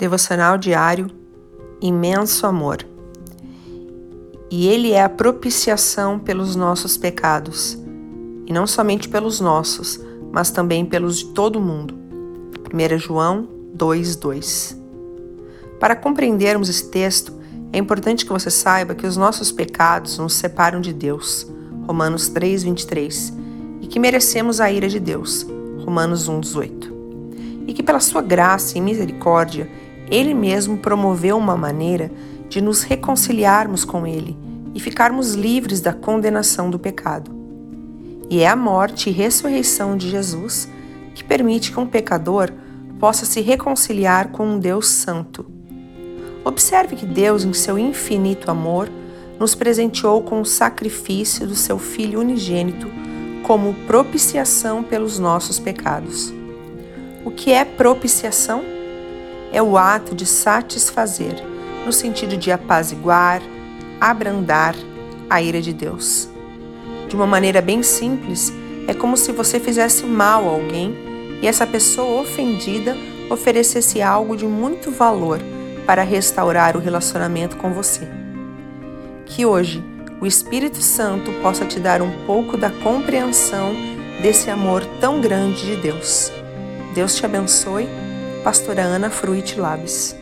Devocional diário Imenso Amor. E Ele é a propiciação pelos nossos pecados, e não somente pelos nossos, mas também pelos de todo mundo. 1 João 2,2 Para compreendermos esse texto, é importante que você saiba que os nossos pecados nos separam de Deus. Romanos 3:23, e que merecemos a ira de Deus. Romanos 1:18. E que pela sua graça e misericórdia, ele mesmo promoveu uma maneira de nos reconciliarmos com ele e ficarmos livres da condenação do pecado. E é a morte e ressurreição de Jesus que permite que um pecador possa se reconciliar com um Deus santo. Observe que Deus, em seu infinito amor, nos presenteou com o sacrifício do seu Filho unigênito como propiciação pelos nossos pecados. O que é propiciação? É o ato de satisfazer, no sentido de apaziguar, abrandar a ira de Deus. De uma maneira bem simples, é como se você fizesse mal a alguém e essa pessoa ofendida oferecesse algo de muito valor para restaurar o relacionamento com você. Que hoje o Espírito Santo possa te dar um pouco da compreensão desse amor tão grande de Deus. Deus te abençoe. Pastora Ana Fruit Labs.